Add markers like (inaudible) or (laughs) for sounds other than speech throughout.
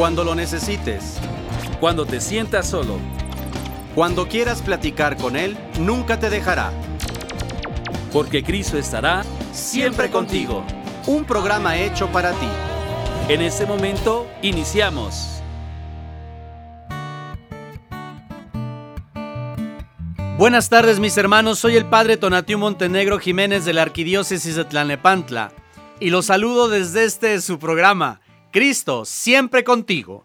Cuando lo necesites. Cuando te sientas solo. Cuando quieras platicar con Él, nunca te dejará. Porque Cristo estará siempre contigo. Un programa hecho para ti. En este momento, iniciamos. Buenas tardes mis hermanos, soy el Padre Tonatiu Montenegro Jiménez de la Arquidiócesis de Tlanepantla y los saludo desde este su programa, Cristo, siempre contigo.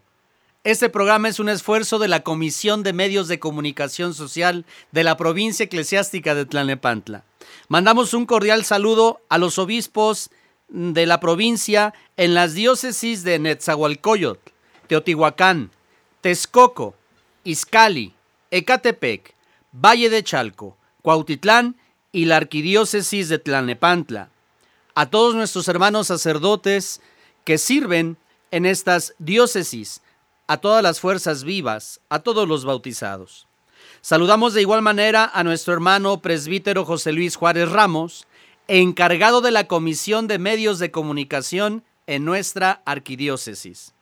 Este programa es un esfuerzo de la Comisión de Medios de Comunicación Social de la provincia eclesiástica de Tlanepantla. Mandamos un cordial saludo a los obispos de la provincia en las diócesis de Netzahualcoyotl, Teotihuacán, Texcoco, Izcali, Ecatepec, Valle de Chalco, Cuautitlán y la arquidiócesis de Tlanepantla. A todos nuestros hermanos sacerdotes que sirven en estas diócesis, a todas las fuerzas vivas, a todos los bautizados. Saludamos de igual manera a nuestro hermano presbítero José Luis Juárez Ramos, encargado de la Comisión de Medios de Comunicación en nuestra arquidiócesis.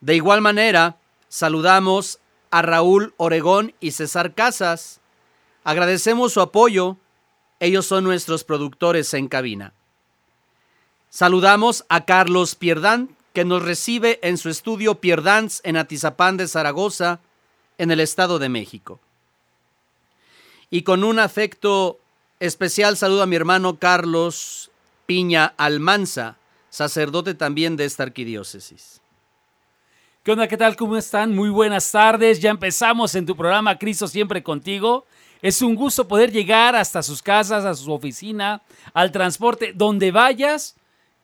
De igual manera, saludamos a Raúl Oregón y César Casas. Agradecemos su apoyo. Ellos son nuestros productores en cabina. Saludamos a Carlos Pierdán, que nos recibe en su estudio Pierdans en Atizapán de Zaragoza, en el Estado de México. Y con un afecto especial saludo a mi hermano Carlos Piña Almanza, sacerdote también de esta arquidiócesis. ¿Qué onda? ¿Qué tal? ¿Cómo están? Muy buenas tardes. Ya empezamos en tu programa Cristo siempre contigo. Es un gusto poder llegar hasta sus casas, a su oficina, al transporte, donde vayas.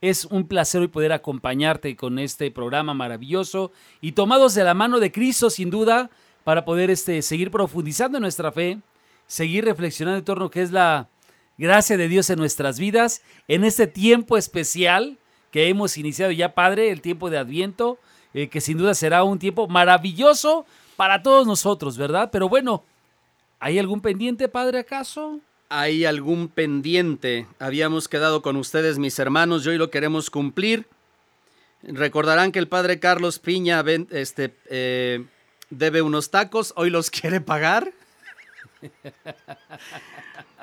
Es un placer hoy poder acompañarte con este programa maravilloso y tomados de la mano de Cristo, sin duda, para poder este, seguir profundizando en nuestra fe, seguir reflexionando en torno a qué es la gracia de Dios en nuestras vidas, en este tiempo especial que hemos iniciado ya, Padre, el tiempo de Adviento, eh, que sin duda será un tiempo maravilloso para todos nosotros, ¿verdad? Pero bueno, ¿hay algún pendiente, Padre, acaso? Hay algún pendiente. Habíamos quedado con ustedes, mis hermanos, y hoy lo queremos cumplir. Recordarán que el Padre Carlos Piña este, eh, debe unos tacos, hoy los (laughs) quiere pagar.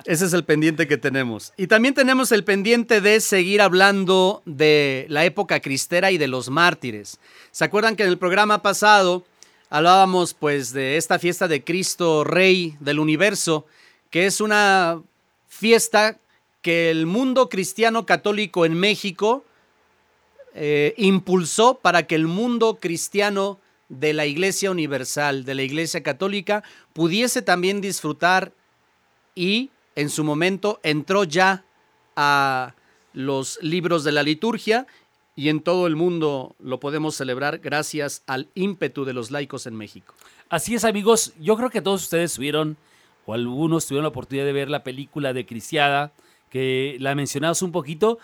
Ese es el pendiente que tenemos. Y también tenemos el pendiente de seguir hablando de la época cristera y de los mártires. ¿Se acuerdan que en el programa pasado hablábamos pues de esta fiesta de Cristo Rey del universo, que es una fiesta que el mundo cristiano católico en México eh, impulsó para que el mundo cristiano de la Iglesia Universal, de la Iglesia Católica, pudiese también disfrutar y en su momento entró ya a los libros de la liturgia y en todo el mundo lo podemos celebrar gracias al ímpetu de los laicos en México. Así es amigos, yo creo que todos ustedes tuvieron o algunos tuvieron la oportunidad de ver la película de Cristiada, que la mencionamos un poquito,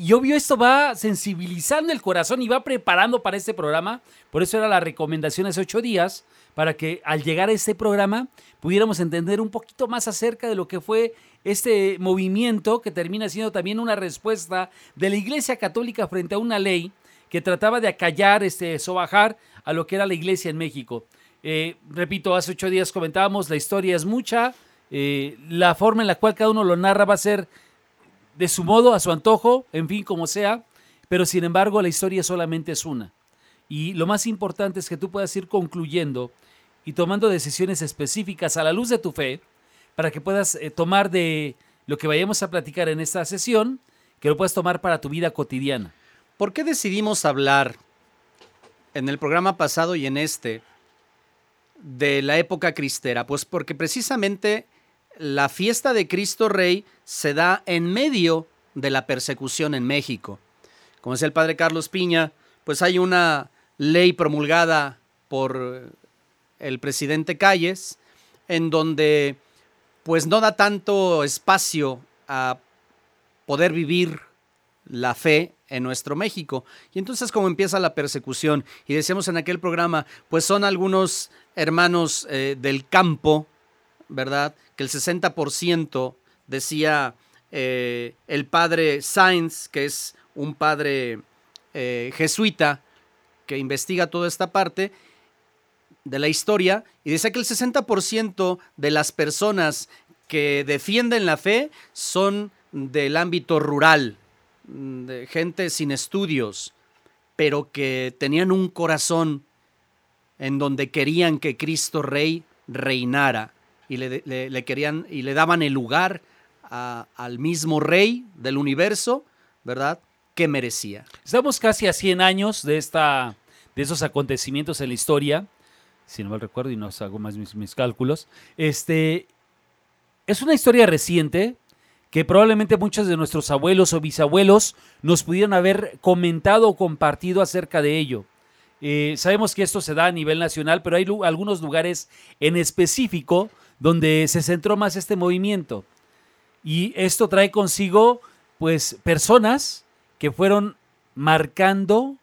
y obvio esto va sensibilizando el corazón y va preparando para este programa. Por eso era la recomendación hace ocho días, para que al llegar a este programa pudiéramos entender un poquito más acerca de lo que fue este movimiento que termina siendo también una respuesta de la Iglesia Católica frente a una ley que trataba de acallar, este, sobajar a lo que era la Iglesia en México. Eh, repito, hace ocho días comentábamos, la historia es mucha, eh, la forma en la cual cada uno lo narra va a ser de su modo, a su antojo, en fin, como sea, pero sin embargo la historia solamente es una. Y lo más importante es que tú puedas ir concluyendo y tomando decisiones específicas a la luz de tu fe para que puedas eh, tomar de lo que vayamos a platicar en esta sesión, que lo puedas tomar para tu vida cotidiana. ¿Por qué decidimos hablar en el programa pasado y en este de la época cristera? Pues porque precisamente la fiesta de Cristo Rey se da en medio de la persecución en México. Como decía el padre Carlos Piña, pues hay una ley promulgada por el presidente Calles en donde pues no da tanto espacio a poder vivir la fe en nuestro México. Y entonces como empieza la persecución, y decíamos en aquel programa, pues son algunos hermanos eh, del campo, ¿verdad? Que el 60% decía eh, el padre Sainz, que es un padre eh, jesuita, que investiga toda esta parte de la historia y dice que el 60% de las personas que defienden la fe son del ámbito rural, de gente sin estudios, pero que tenían un corazón en donde querían que Cristo Rey reinara y le, querían y le daban el lugar al mismo Rey del universo, ¿verdad? Que merecía. Estamos casi a 100 años de, esta, de esos acontecimientos en la historia, si no mal recuerdo y no hago más mis, mis cálculos. Este, es una historia reciente que probablemente muchos de nuestros abuelos o bisabuelos nos pudieron haber comentado o compartido acerca de ello. Eh, sabemos que esto se da a nivel nacional, pero hay algunos lugares en específico donde se centró más este movimiento. Y esto trae consigo, pues, personas que fueron marcando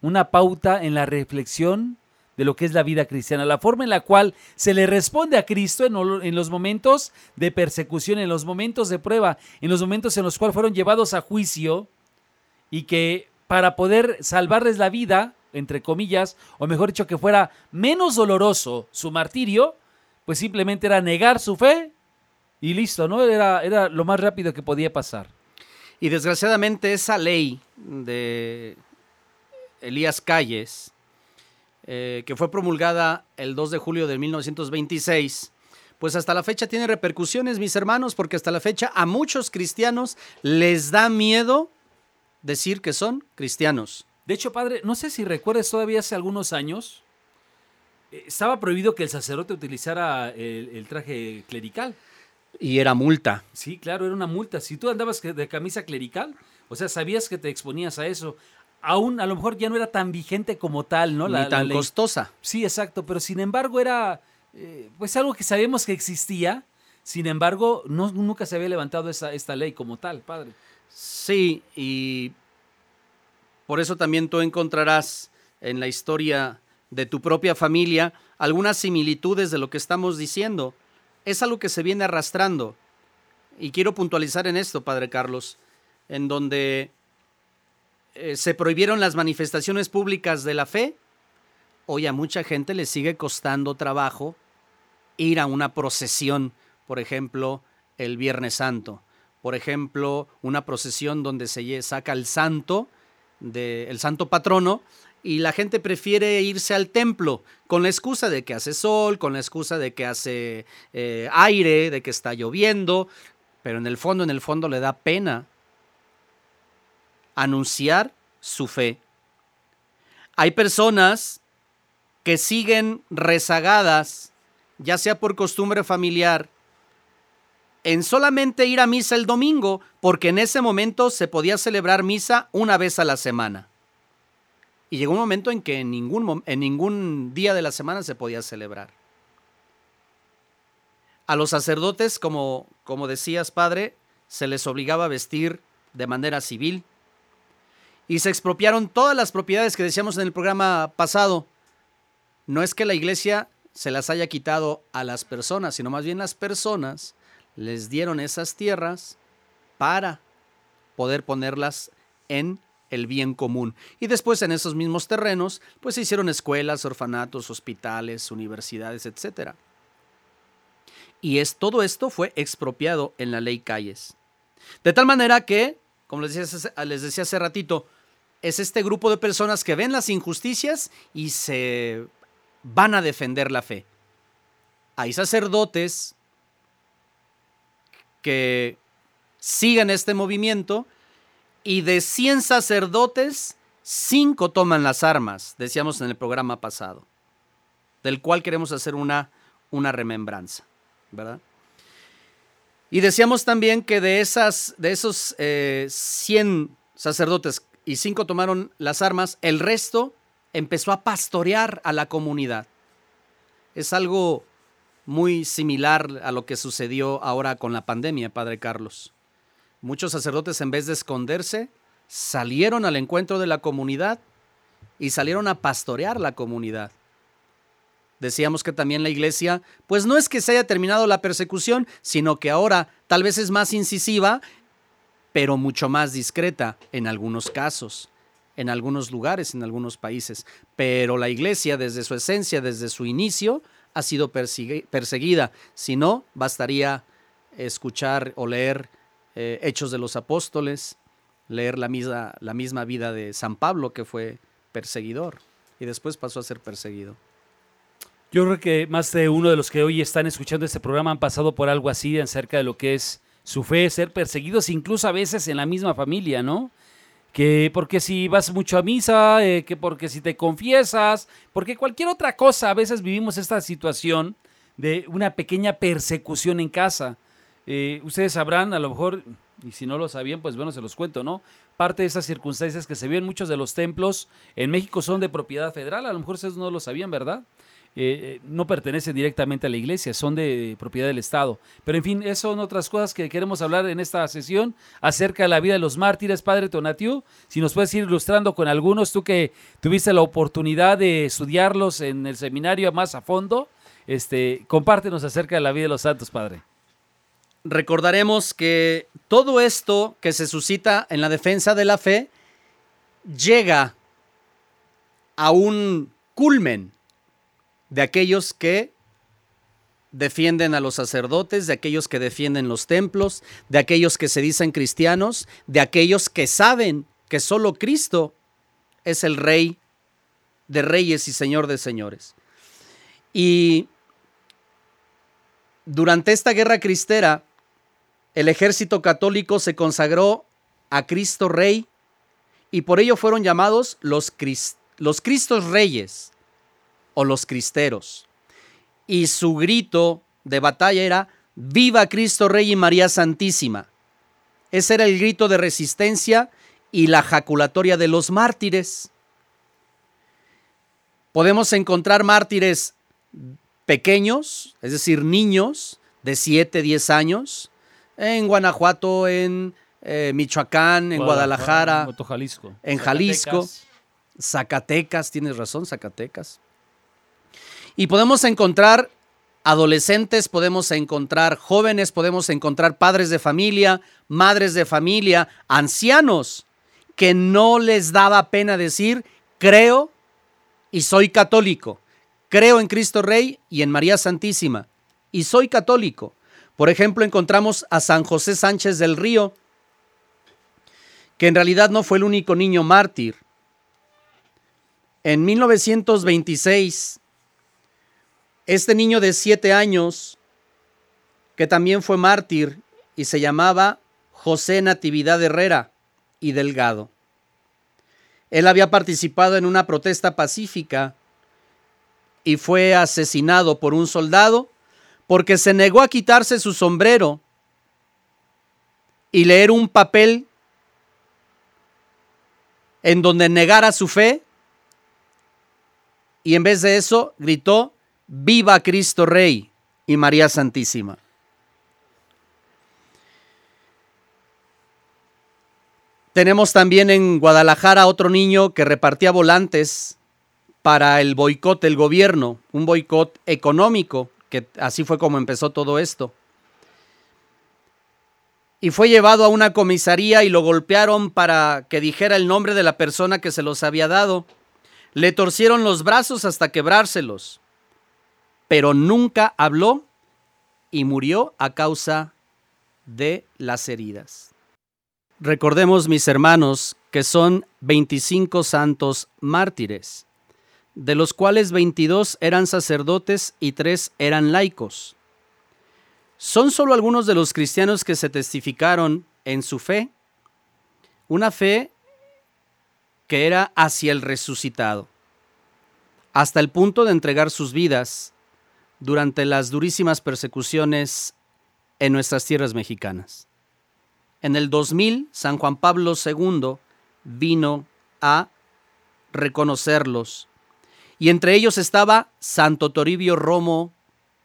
una pauta en la reflexión de lo que es la vida cristiana, la forma en la cual se le responde a Cristo en, los momentos de persecución, en los momentos de prueba, en los momentos en los cuales fueron llevados a juicio y que para poder salvarles la vida, entre comillas, o mejor dicho, que fuera menos doloroso su martirio, pues simplemente era negar su fe y listo, ¿no? Era, era lo más rápido que podía pasar. Y desgraciadamente esa ley de Elías Calles, eh, que fue promulgada el 2 de julio de 1926, pues hasta la fecha tiene repercusiones, mis hermanos, porque hasta la fecha a muchos cristianos les da miedo decir que son cristianos. De hecho, padre, no sé si recuerdas todavía hace algunos años, eh, estaba prohibido que el sacerdote utilizara el, traje clerical. Y era multa. Sí, claro, era una multa. Si tú andabas de camisa clerical, o sea, sabías que te exponías a eso aún a lo mejor ya no era tan vigente como tal, ¿no? La, Ni tan costosa. Sí, exacto, pero sin embargo era eh, pues algo que sabemos que existía, sin embargo no, nunca se había levantado esa, esta ley como tal, padre. Sí, y por eso también tú encontrarás en la historia de tu propia familia algunas similitudes de lo que estamos diciendo. Es algo que se viene arrastrando. Y quiero puntualizar en esto, Padre Carlos, en donde eh, se prohibieron las manifestaciones públicas de la fe, hoy a mucha gente le sigue costando trabajo ir a una procesión, por ejemplo, el Viernes Santo. Por ejemplo, una procesión donde se saca el santo, el santo patrono, y la gente prefiere irse al templo con la excusa de que hace sol, con la excusa de que hace eh, aire, de que está lloviendo, pero en el fondo, en el fondo le da pena anunciar su fe. Hay personas que siguen rezagadas, ya sea por costumbre familiar, en solamente ir a misa el domingo, porque en ese momento se podía celebrar misa una vez a la semana. Y llegó un momento en que en ningún, en ningún día de la semana se podía celebrar. A los sacerdotes, como, como decías, padre, se les obligaba a vestir de manera civil, y se expropiaron todas las propiedades que decíamos en el programa pasado. No es que la iglesia se las haya quitado a las personas, sino más bien las personas les dieron esas tierras para poder ponerlas en el bien común. Y después en esos mismos terrenos, pues se hicieron escuelas, orfanatos, hospitales, universidades, etc. Y es, todo esto fue expropiado en la ley Calles. De tal manera que, como les decía, les decía hace ratito, es este grupo de personas que ven las injusticias y se van a defender la fe. Hay sacerdotes que siguen este movimiento y de 100 sacerdotes, 5 toman las armas, decíamos en el programa pasado, del cual queremos hacer una, una remembranza, ¿verdad? Y decíamos también que de, esas, de esos 100 eh, sacerdotes y cinco tomaron las armas, el resto empezó a pastorear a la comunidad. Es algo muy similar a lo que sucedió ahora con la pandemia, Padre Carlos. Muchos sacerdotes en vez de esconderse, salieron al encuentro de la comunidad y salieron a pastorear la comunidad. Decíamos que también la iglesia, pues no es que se haya terminado la persecución, sino que ahora tal vez es más incisiva pero mucho más discreta en algunos casos. en algunos lugares, en algunos países, pero la iglesia desde su esencia, desde su inicio, ha sido perseguida. Si no, bastaría escuchar o leer eh, Hechos de los Apóstoles, leer la misma, la misma vida de San Pablo, que fue perseguidor y después pasó a ser perseguido. Yo creo que más de uno de los que hoy están escuchando este programa han pasado por algo así acerca de lo que es su fe, ser perseguidos incluso a veces en la misma familia, ¿no? Que porque si vas mucho a misa, eh, que porque si te confiesas, porque cualquier otra cosa, a veces vivimos esta situación de una pequeña persecución en casa. Eh, ustedes sabrán, a lo mejor, y si no lo sabían, pues bueno, se los cuento, ¿no? Parte de esas circunstancias que se ven muchos de los templos en México son de propiedad federal, a lo mejor ustedes no lo sabían, ¿verdad? Eh, no pertenecen directamente a la iglesia, son de propiedad del Estado. Pero en fin, esas son otras cosas que queremos hablar en esta sesión acerca de la vida de los mártires, Padre Tonatiu. Si nos puedes ir ilustrando con algunos, tú que tuviste la oportunidad de estudiarlos en el seminario más a fondo, este, compártenos acerca de la vida de los santos, Padre. Recordaremos que todo esto que se suscita en la defensa de la fe llega a un culmen de aquellos que defienden a los sacerdotes, de aquellos que defienden los templos, de aquellos que se dicen cristianos, de aquellos que saben que solo Cristo es el rey de reyes y señor de señores. Y durante esta guerra cristera, el ejército católico se consagró a Cristo Rey y por ello fueron llamados los, los Cristos Reyes o los cristeros. Y su grito de batalla era, Viva Cristo Rey y María Santísima. Ese era el grito de resistencia y la jaculatoria de los mártires. Podemos encontrar mártires pequeños, es decir, niños de 7, 10 años, en Guanajuato, en eh, Michoacán, en Guadalajara, en Jalisco, Zacatecas, tienes razón, Zacatecas. Y podemos encontrar adolescentes, podemos encontrar jóvenes, podemos encontrar padres de familia, madres de familia, ancianos, que no les daba pena decir, creo y soy católico, creo en Cristo Rey y en María Santísima, y soy católico. Por ejemplo, encontramos a San José Sánchez del Río, que en realidad no fue el único niño mártir. En 1926, este niño de siete años, que también fue mártir y se llamaba José Natividad Herrera y Delgado. Él había participado en una protesta pacífica y fue asesinado por un soldado porque se negó a quitarse su sombrero y leer un papel en donde negara su fe y en vez de eso gritó Viva Cristo Rey y María Santísima. Tenemos también en Guadalajara otro niño que repartía volantes para el boicot del gobierno, un boicot económico, que así fue como empezó todo esto. Y fue llevado a una comisaría y lo golpearon para que dijera el nombre de la persona que se los había dado. Le torcieron los brazos hasta quebrárselos pero nunca habló y murió a causa de las heridas. Recordemos, mis hermanos, que son 25 santos mártires, de los cuales 22 eran sacerdotes y 3 eran laicos. Son solo algunos de los cristianos que se testificaron en su fe, una fe que era hacia el resucitado, hasta el punto de entregar sus vidas durante las durísimas persecuciones en nuestras tierras mexicanas. En el 2000, San Juan Pablo II vino a reconocerlos y entre ellos estaba Santo Toribio Romo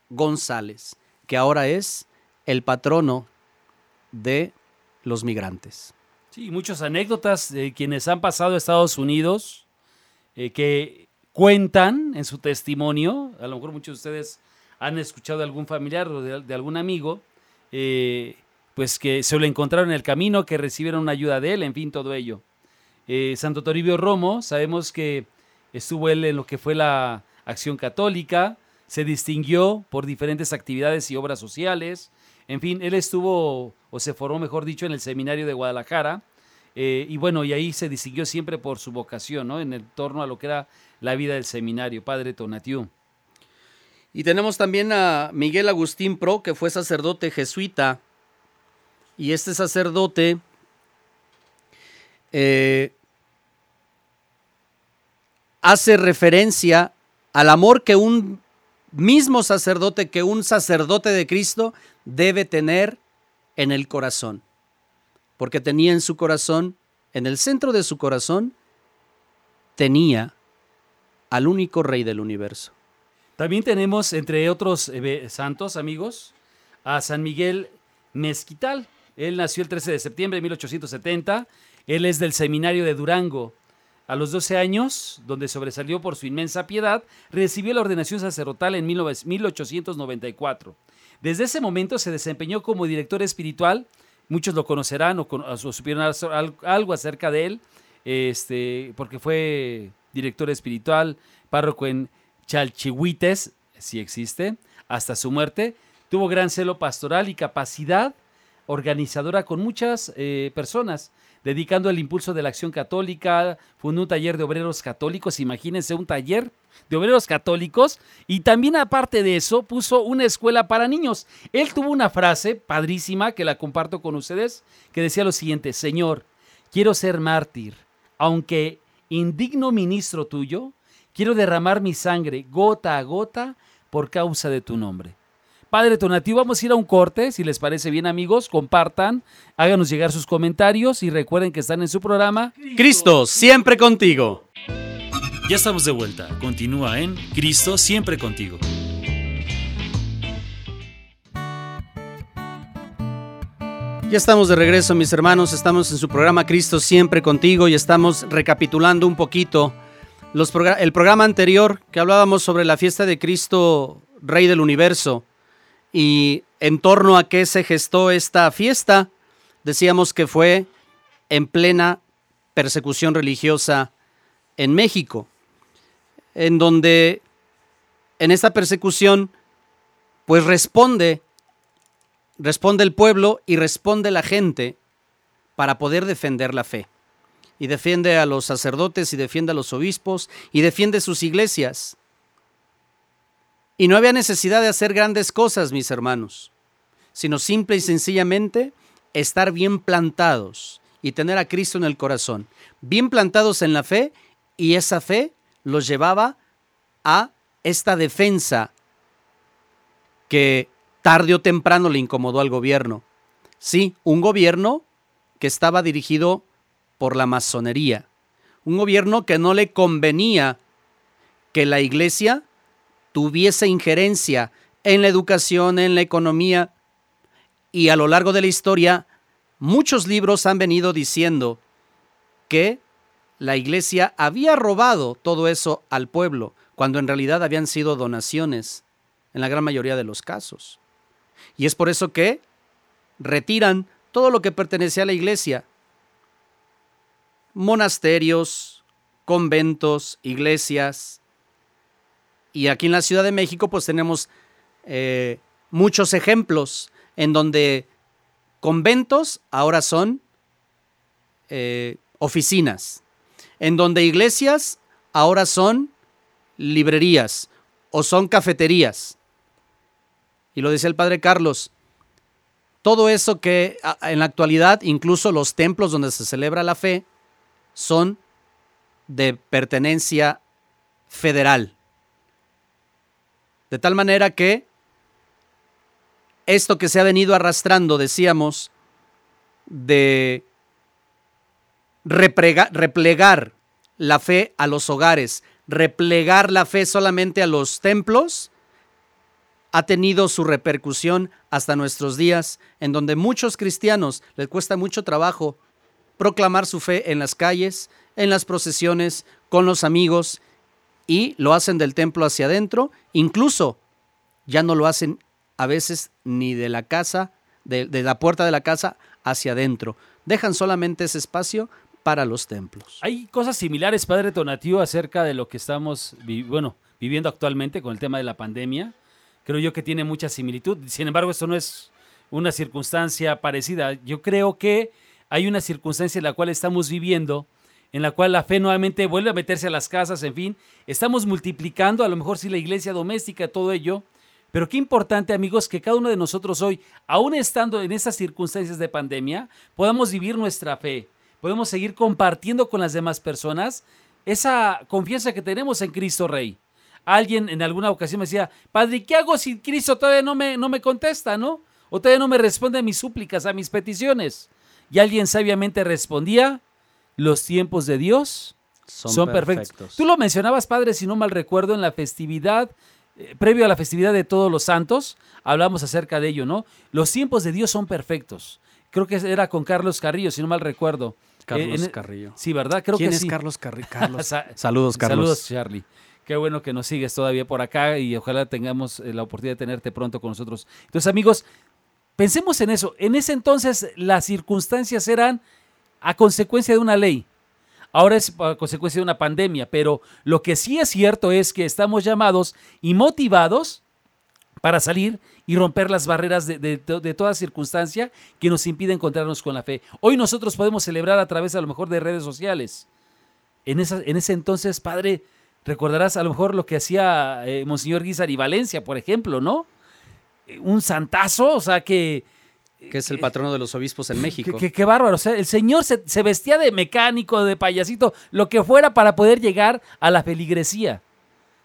González, que ahora es el patrono de los migrantes. Sí, muchas anécdotas de quienes han pasado a Estados Unidos eh, que cuentan en su testimonio, a lo mejor muchos de ustedes han escuchado de algún familiar o de, algún amigo, eh, pues que se lo encontraron en el camino, que recibieron una ayuda de él, en fin, todo ello. Eh, Santo Toribio Romo, sabemos que estuvo él en lo que fue la acción católica, se distinguió por diferentes actividades y obras sociales. En fin, él estuvo, o se formó, mejor dicho, en el seminario de Guadalajara. Eh, y bueno, y ahí se distinguió siempre por su vocación, ¿no? En el torno a lo que era la vida del seminario, Padre Tonatiu. Y tenemos también a Miguel Agustín Pro, que fue sacerdote jesuita. Y este sacerdote eh, hace referencia al amor que un mismo sacerdote, que un sacerdote de Cristo debe tener en el corazón. Porque tenía en su corazón, en el centro de su corazón, tenía al único rey del universo. También tenemos, entre otros eh, santos, amigos, a San Miguel Mezquital. Él nació el 13 de septiembre de 1870. Él es del seminario de Durango. A los 12 años, donde sobresalió por su inmensa piedad, recibió la ordenación sacerdotal en 1894. Desde ese momento se desempeñó como director espiritual. Muchos lo conocerán o, supieron algo acerca de él, este, porque fue director espiritual, párroco en Chalchihuites, si existe, hasta su muerte. Tuvo gran celo pastoral y capacidad organizadora con muchas eh, personas dedicando el impulso de la acción católica, fundó un taller de obreros católicos, imagínense un taller de obreros católicos y también aparte de eso puso una escuela para niños. Él tuvo una frase padrísima que la comparto con ustedes que decía lo siguiente, Señor, quiero ser mártir, aunque indigno ministro tuyo, quiero derramar mi sangre gota a gota por causa de tu nombre. Padre Tonativo, vamos a ir a un corte, si les parece bien amigos, compartan, háganos llegar sus comentarios y recuerden que están en su programa Cristo, siempre contigo. Ya estamos de vuelta, continúa en Cristo, siempre contigo. Ya estamos de regreso, mis hermanos. Estamos en su programa Cristo siempre contigo y estamos recapitulando un poquito los el programa anterior que hablábamos sobre la fiesta de Cristo, Rey del Universo. Y en torno a qué se gestó esta fiesta, decíamos que fue en plena persecución religiosa en México, en donde en esta persecución pues responde responde el pueblo y responde la gente para poder defender la fe. Y defiende a los sacerdotes y defiende a los obispos y defiende sus iglesias. Y no había necesidad de hacer grandes cosas, mis hermanos, sino simple y sencillamente estar bien plantados y tener a Cristo en el corazón, bien plantados en la fe y esa fe los llevaba a esta defensa que tarde o temprano le incomodó al gobierno. Sí, un gobierno que estaba dirigido por la masonería, un gobierno que no le convenía que la iglesia tuviese injerencia en la educación, en la economía, y a lo largo de la historia, muchos libros han venido diciendo que la iglesia había robado todo eso al pueblo, cuando en realidad habían sido donaciones, en la gran mayoría de los casos. Y es por eso que retiran todo lo que pertenecía a la iglesia. Monasterios, conventos, iglesias, y aquí en la Ciudad de México pues tenemos eh, muchos ejemplos en donde conventos ahora son eh, oficinas, en donde iglesias ahora son librerías o son cafeterías. Y lo dice el padre Carlos, todo eso que en la actualidad, incluso los templos donde se celebra la fe, son de pertenencia federal. De tal manera que esto que se ha venido arrastrando, decíamos, de replegar la fe a los hogares, replegar la fe solamente a los templos, ha tenido su repercusión hasta nuestros días, en donde muchos cristianos les cuesta mucho trabajo proclamar su fe en las calles, en las procesiones, con los amigos y lo hacen del templo hacia adentro, incluso ya no lo hacen a veces ni de la casa, de, la puerta de la casa hacia adentro. Dejan solamente ese espacio para los templos. Hay cosas similares, Padre Tonatío, acerca de lo que estamos bueno, viviendo actualmente con el tema de la pandemia. Creo yo que tiene mucha similitud. Sin embargo, esto no es una circunstancia parecida. Yo creo que hay una circunstancia en la cual estamos viviendo, en la cual la fe nuevamente vuelve a meterse a las casas, en fin, estamos multiplicando, a lo mejor sí la iglesia doméstica, todo ello, pero qué importante, amigos, que cada uno de nosotros hoy, aún estando en estas circunstancias de pandemia, podamos vivir nuestra fe, podemos seguir compartiendo con las demás personas esa confianza que tenemos en Cristo Rey. Alguien en alguna ocasión me decía, Padre, ¿qué hago si Cristo todavía no me, no me contesta, no? O todavía no me responde a mis súplicas, a mis peticiones. Y alguien sabiamente respondía, los tiempos de Dios son, perfectos. Tú lo mencionabas, Padre, si no mal recuerdo, en la festividad, eh, previo a la festividad de todos los santos, hablamos acerca de ello, ¿no? Los tiempos de Dios son perfectos. Creo que era con Carlos Carrillo, si no mal recuerdo. Carlos eh, Carrillo. Sí, ¿verdad? Creo ¿Quién que es Carlos Carrillo? (laughs) Saludos, Carlos. Saludos, Charlie. Qué bueno que nos sigues todavía por acá y ojalá tengamos eh, la oportunidad de tenerte pronto con nosotros. Entonces, amigos, pensemos en eso. En ese entonces las circunstancias eran a consecuencia de una ley. Ahora es a consecuencia de una pandemia, pero lo que sí es cierto es que estamos llamados y motivados para salir y romper las barreras de, toda circunstancia que nos impide encontrarnos con la fe. Hoy nosotros podemos celebrar a través a lo mejor de redes sociales. En, en ese entonces, Padre, recordarás a lo mejor lo que hacía eh, Monseñor Guizar y Valencia, por ejemplo, ¿no? Un santazo, o sea que... Que es el patrono de los obispos en México. Qué bárbaro. O sea, el señor se, se, vestía de mecánico, de payasito, lo que fuera para poder llegar a la feligresía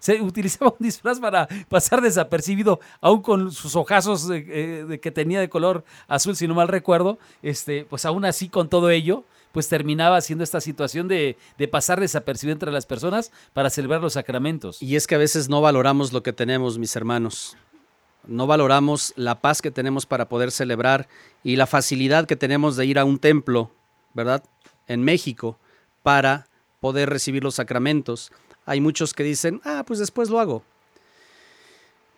se (laughs) utilizaba un disfraz para pasar desapercibido, aún con sus ojazos eh, que tenía de color azul, si no mal recuerdo, este, pues aún así con todo ello, pues terminaba haciendo esta situación de, de, pasar desapercibido entre las personas para celebrar los sacramentos. Y es que a veces no valoramos lo que tenemos, mis hermanos. No valoramos la paz que tenemos para poder celebrar y la facilidad que tenemos de ir a un templo, ¿verdad? En México, para poder recibir los sacramentos. Hay muchos que dicen, ah, pues después lo hago.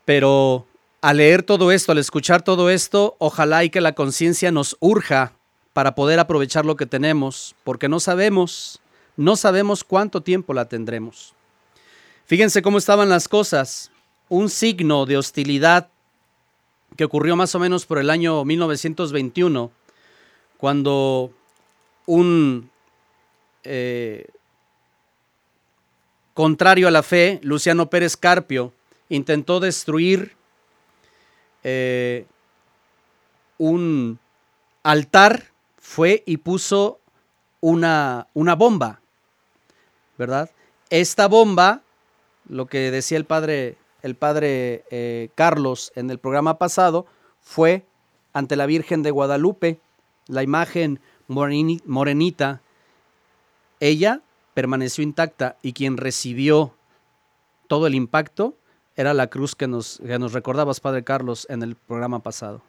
Pero al leer todo esto, al escuchar todo esto, ojalá y que la conciencia nos urja para poder aprovechar lo que tenemos, porque no sabemos, no sabemos cuánto tiempo la tendremos. Fíjense cómo estaban las cosas. Un signo de hostilidad que ocurrió más o menos por el año 1921, cuando un eh, Contrario a la fe, Luciano Pérez Carpio intentó destruir eh, un altar, fue y puso una, una bomba, ¿verdad? Esta bomba, lo que decía el padre, el padre eh, Carlos en el programa pasado, fue ante la Virgen de Guadalupe, la imagen morenita. Ella permaneció intacta y quien recibió todo el impacto era la cruz que nos, nos recordabas, Padre Carlos, en el programa pasado.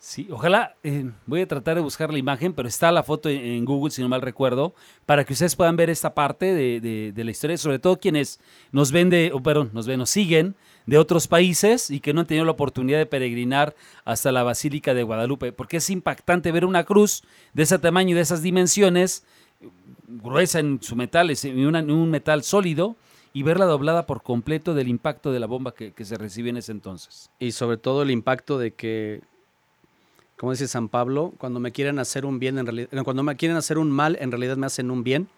Sí, ojalá, eh, voy a tratar de buscar la imagen, pero está la foto en, Google, si no mal recuerdo, para que ustedes puedan ver esta parte de, la historia, sobre todo quienes nos ven de, oh, perdón, nos ven, nos siguen de otros países y que no han tenido la oportunidad de peregrinar hasta la Basílica de Guadalupe, porque es impactante ver una cruz de ese tamaño y de esas dimensiones gruesa en su metal, en un metal sólido, y verla doblada por completo del impacto de la bomba que, se recibe en ese entonces. Y sobre todo el impacto de que, como dice San Pablo, cuando me quieren hacer un bien, en realidad, cuando me quieren hacer un mal, en realidad me hacen un bien.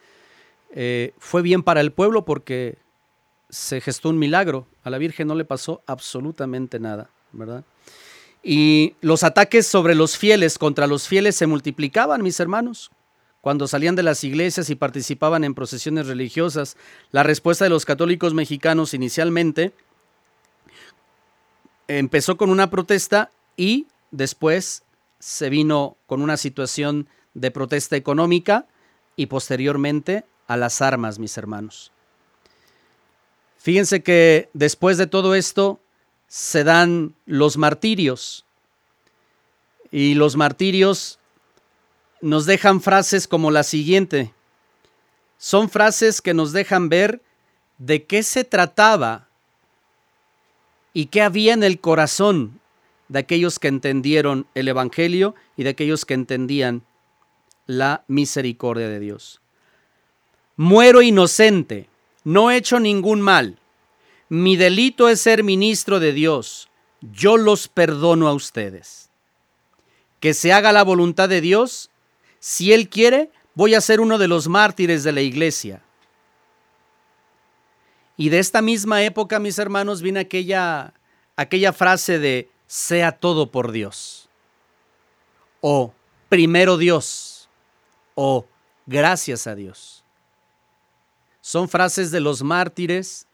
Eh, fue bien para el pueblo porque se gestó un milagro. A la Virgen no le pasó absolutamente nada, ¿verdad? Y los ataques sobre los fieles contra los fieles se multiplicaban, mis hermanos cuando salían de las iglesias y participaban en procesiones religiosas. La respuesta de los católicos mexicanos inicialmente empezó con una protesta y después se vino con una situación de protesta económica y posteriormente a las armas, mis hermanos. Fíjense que después de todo esto se dan los martirios y los martirios nos dejan frases como la siguiente. Son frases que nos dejan ver de qué se trataba y qué había en el corazón de aquellos que entendieron el Evangelio y de aquellos que entendían la misericordia de Dios. Muero inocente, no he hecho ningún mal. Mi delito es ser ministro de Dios. Yo los perdono a ustedes. Que se haga la voluntad de Dios. Si Él quiere, voy a ser uno de los mártires de la iglesia. Y de esta misma época, mis hermanos, viene aquella, aquella frase de sea todo por Dios. O primero Dios. O gracias a Dios. Son frases de los mártires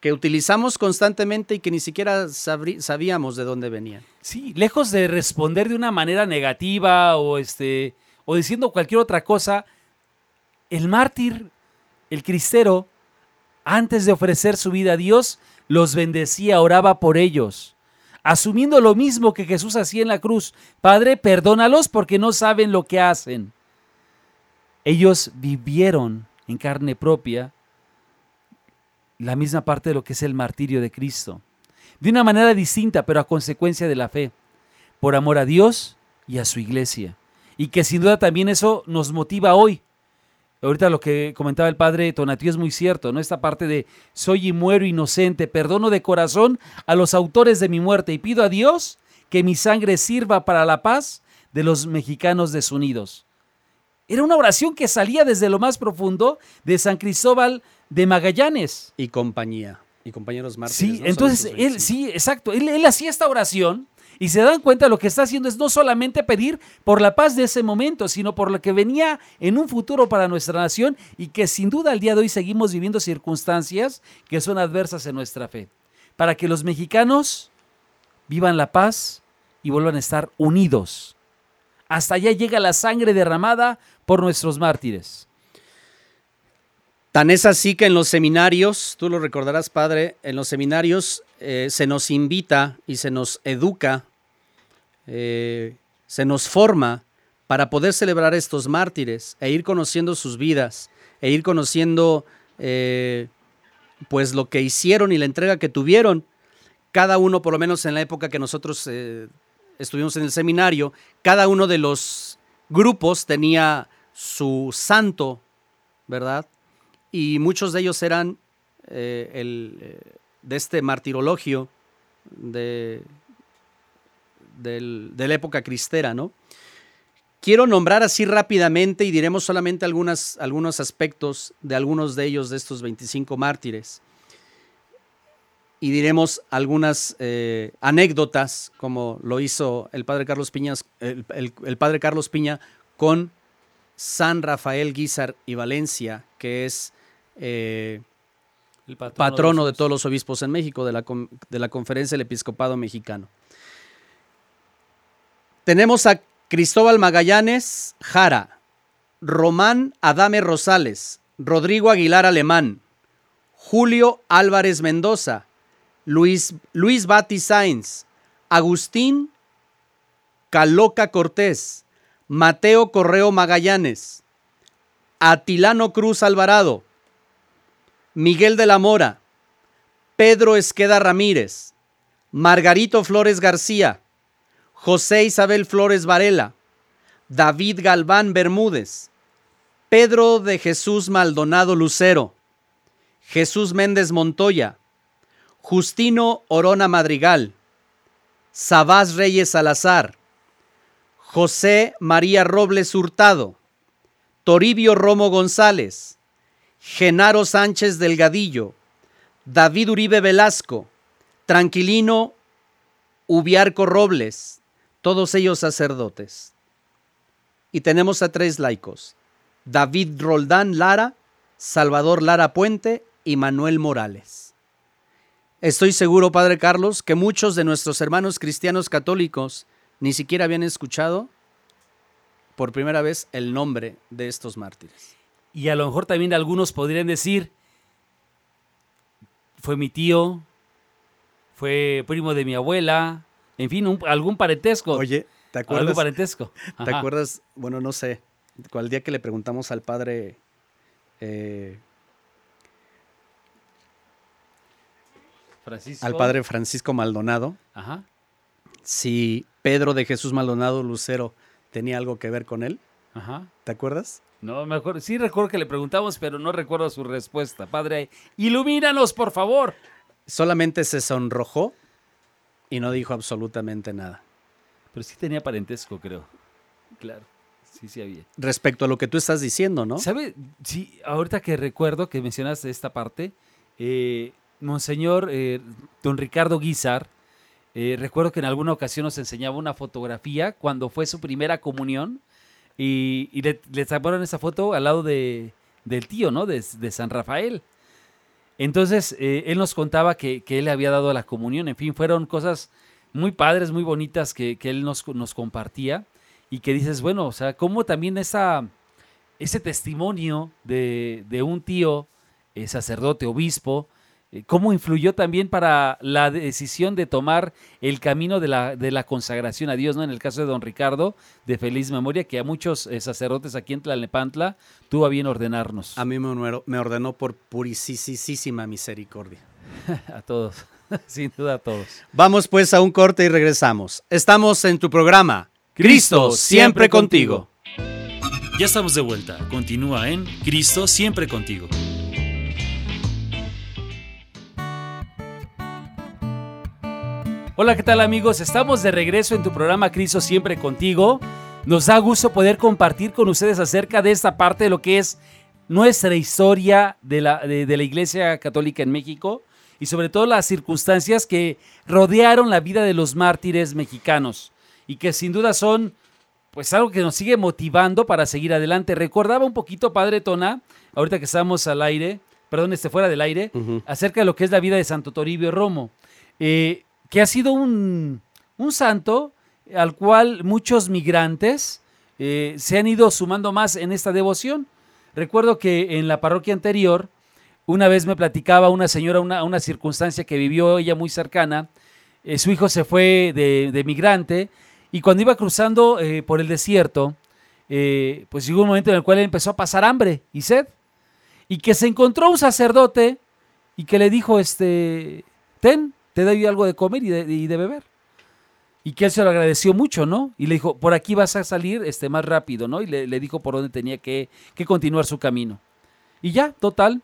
que utilizamos constantemente y que ni siquiera sabíamos de dónde venían. Sí, lejos de responder de una manera negativa o este o diciendo cualquier otra cosa, el mártir, el cristero, antes de ofrecer su vida a Dios, los bendecía, oraba por ellos, asumiendo lo mismo que Jesús hacía en la cruz. Padre, perdónalos porque no saben lo que hacen. Ellos vivieron en carne propia la misma parte de lo que es el martirio de Cristo. De una manera distinta, pero a consecuencia de la fe, por amor a Dios y a su iglesia. Y que sin duda también eso nos motiva hoy. Ahorita lo que comentaba el padre Tonatío es muy cierto, ¿no? Esta parte de soy y muero inocente, perdono de corazón a los autores de mi muerte y pido a Dios que mi sangre sirva para la paz de los mexicanos desunidos. Era una oración que salía desde lo más profundo de San Cristóbal de Magallanes. Y compañía. Y compañeros mártires. Sí, entonces él, sí, exacto. Él, él hacía esta oración y se dan cuenta lo que está haciendo es no solamente pedir por la paz de ese momento, sino por lo que venía en un futuro para nuestra nación y que sin duda al día de hoy seguimos viviendo circunstancias que son adversas en nuestra fe. Para que los mexicanos vivan la paz y vuelvan a estar unidos. Hasta allá llega la sangre derramada por nuestros mártires. Tan es así que en los seminarios, tú lo recordarás, Padre, en los seminarios eh, se nos invita y se nos educa, eh, se nos forma para poder celebrar estos mártires e ir conociendo sus vidas, e ir conociendo eh, pues lo que hicieron y la entrega que tuvieron. Cada uno, por lo menos en la época que nosotros estuvimos en el seminario, cada uno de los grupos tenía su santo, ¿verdad? y muchos de ellos eran el, de este martirologio de, de la época cristera, ¿no? Quiero nombrar así rápidamente y diremos solamente algunos aspectos de algunos de ellos, de estos 25 mártires. Y diremos algunas eh, anécdotas, como lo hizo el padre Carlos, Piñas, el, el padre Carlos Piña con San Rafael Guizar y Valencia, que es eh, el patrono, de, todos los obispos en México, de la, de la Conferencia del Episcopado Mexicano. Tenemos a Cristóbal Magallanes Jara, Román Adame Rosales, Rodrigo Aguilar Alemán, Julio Álvarez Mendoza, Luis, Luis Bati Sainz, Agustín Caloca Cortés, Mateo Correo Magallanes, Atilano Cruz Alvarado, Miguel de la Mora, Pedro Esqueda Ramírez, Margarito Flores García, José Isabel Flores Varela, David Galván Bermúdez, Pedro de Jesús Maldonado Lucero, Jesús Méndez Montoya, Justino Orona Madrigal, Sabás Reyes Salazar, José María Robles Hurtado, Toribio Romo González, Genaro Sánchez Delgadillo, David Uribe Velasco, Tranquilino Ubiarco Robles, todos ellos sacerdotes. Y tenemos a tres laicos, David Roldán Lara, Salvador Lara Puente y Manuel Morales. Estoy seguro, Padre Carlos, que muchos de nuestros hermanos cristianos católicos ni siquiera habían escuchado por primera vez el nombre de estos mártires. Y a lo mejor también algunos podrían decir, fue mi tío, fue primo de mi abuela, en fin, algún parentesco. Oye, ¿te acuerdas? Algún parentesco. ¿Te acuerdas? Bueno, no sé, cuál día que le preguntamos al padre... Eh, Francisco. Al padre Francisco Maldonado. Si Pedro de Jesús Maldonado Lucero tenía algo que ver con él. Ajá. ¿Te acuerdas? No, me acuerdo. Sí recuerdo que le preguntamos, pero no recuerdo su respuesta. Padre, ilumínanos, por favor. Solamente se sonrojó y no dijo absolutamente nada. Pero sí tenía parentesco, creo. Claro, sí, sí había. Respecto a lo que tú estás diciendo, ¿no? ¿Sabe? Sí, ahorita que recuerdo que mencionaste esta parte, eh, Monseñor eh, Don Ricardo Guizar, eh, recuerdo que en alguna ocasión nos enseñaba una fotografía cuando fue su primera comunión y, y le, sacaron esa foto al lado de, del tío, ¿no? De, San Rafael. Entonces, eh, él nos contaba que, que él le había dado la comunión. En fin, fueron cosas muy padres, muy bonitas que, que él nos, nos compartía y que dices, bueno, o sea, cómo también esa, ese testimonio de, de un tío, eh, sacerdote, obispo, cómo influyó también para la decisión de tomar el camino de la, de la consagración a Dios, ¿no? En el caso de don Ricardo, de feliz memoria, que a muchos eh, sacerdotes aquí en Tlalnepantla tuvo a bien ordenarnos. A mí me ordenó, me ordenó por purisísima misericordia. (laughs) A todos, (laughs) sin duda a todos. Vamos pues a un corte y regresamos. Estamos en tu programa. Cristo, siempre contigo. Ya estamos de vuelta. Continúa en Cristo siempre contigo. Hola, ¿qué tal amigos? Estamos de regreso en tu programa Cristo siempre contigo. Nos da gusto poder compartir con ustedes acerca de esta parte de lo que es nuestra historia de la, de, de la Iglesia Católica en México y sobre todo las circunstancias que rodearon la vida de los mártires mexicanos y que sin duda son pues algo que nos sigue motivando para seguir adelante. Recordaba un poquito, Padre Tona, ahorita que estamos al aire, perdón, este fuera del aire, acerca de lo que es la vida de Santo Toribio Romo, eh, que ha sido un, un santo al cual muchos migrantes eh, se han ido sumando más en esta devoción. Recuerdo que en la parroquia anterior, una vez me platicaba una señora una, una circunstancia que vivió ella muy cercana. Eh, su hijo se fue de, de migrante y cuando iba cruzando eh, por el desierto, pues llegó un momento en el cual él empezó a pasar hambre y sed. Y que se encontró un sacerdote y que le dijo, este, ten, te doy algo de comer y de, y de beber. Y que él se lo agradeció mucho, ¿no? Y le dijo, por aquí vas a salir este, más rápido, ¿no? Y le, le dijo por dónde tenía que, que continuar su camino. Y ya, total.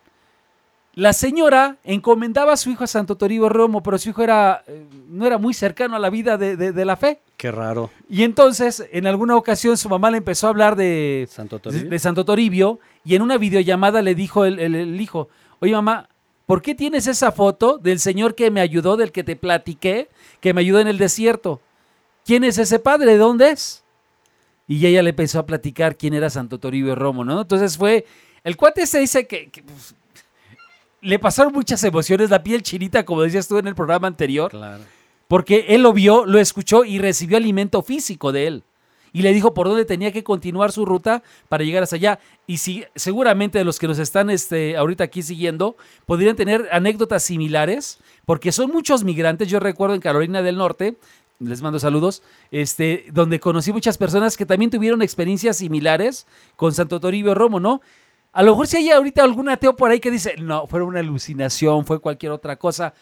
La señora encomendaba a su hijo a Santo Toribio Romo, pero su hijo era, eh, no era muy cercano a la vida de, de- de la fe. Qué raro. Y entonces, en alguna ocasión, su mamá le empezó a hablar de, Santo de, Toribio. de Santo Toribio y en una videollamada le dijo el, el- el hijo, oye mamá, ¿por qué tienes esa foto del señor que me ayudó, del que te platiqué, que me ayudó en el desierto? ¿Quién es ese padre? ¿De dónde es? Y ella le empezó a platicar quién era Santo Toribio Romo, ¿no? Entonces fue, el cuate se dice que, que, pues, le pasaron muchas emociones, la piel chinita, como decías tú en el programa anterior. Claro. Porque él lo vio, lo escuchó y recibió alimento físico de él. Y le dijo por dónde tenía que continuar su ruta para llegar hasta allá. Y si, seguramente los que nos están este, ahorita aquí siguiendo podrían tener anécdotas similares, porque son muchos migrantes. Yo recuerdo en Carolina del Norte, les mando saludos, este, donde conocí muchas personas que también tuvieron experiencias similares con Santo Toribio Romo, ¿no? A lo mejor si hay ahorita algún ateo por ahí que dice, no, fue una alucinación, fue cualquier otra cosa.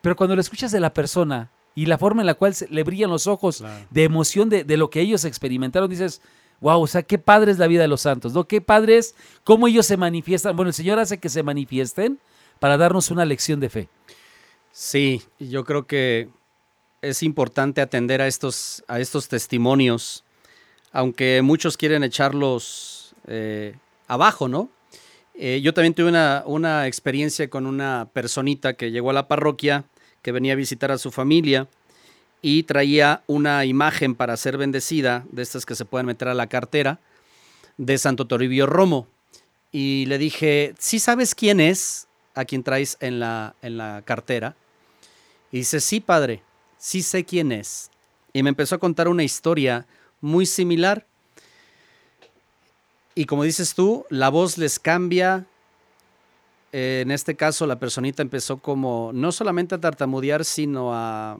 Pero cuando lo escuchas de la persona y la forma en la cual se- le brillan los ojos Claro. de emoción de, de lo que ellos experimentaron, dices, wow, o sea, qué padre es la vida de los santos, ¿no? Qué padre es cómo ellos se manifiestan. Bueno, el Señor hace que se manifiesten para darnos una lección de fe. Sí, yo creo que es importante atender a estos, a estos testimonios, aunque muchos quieren echarlos eh, abajo, ¿no? Eh, yo también tuve una, una experiencia con una personita que llegó a la parroquia, que venía a visitar a su familia y traía una imagen para ser bendecida, de estas que se pueden meter a la cartera, de Santo Toribio Romo. Y le dije, ¿sí sabes quién es a quien traes en la, en la cartera? Y dice, sí, padre, sí sé quién es. Y me empezó a contar una historia muy similar. Y como dices tú, la voz les cambia. Eh, en este caso, la personita empezó como no solamente a tartamudear, sino a,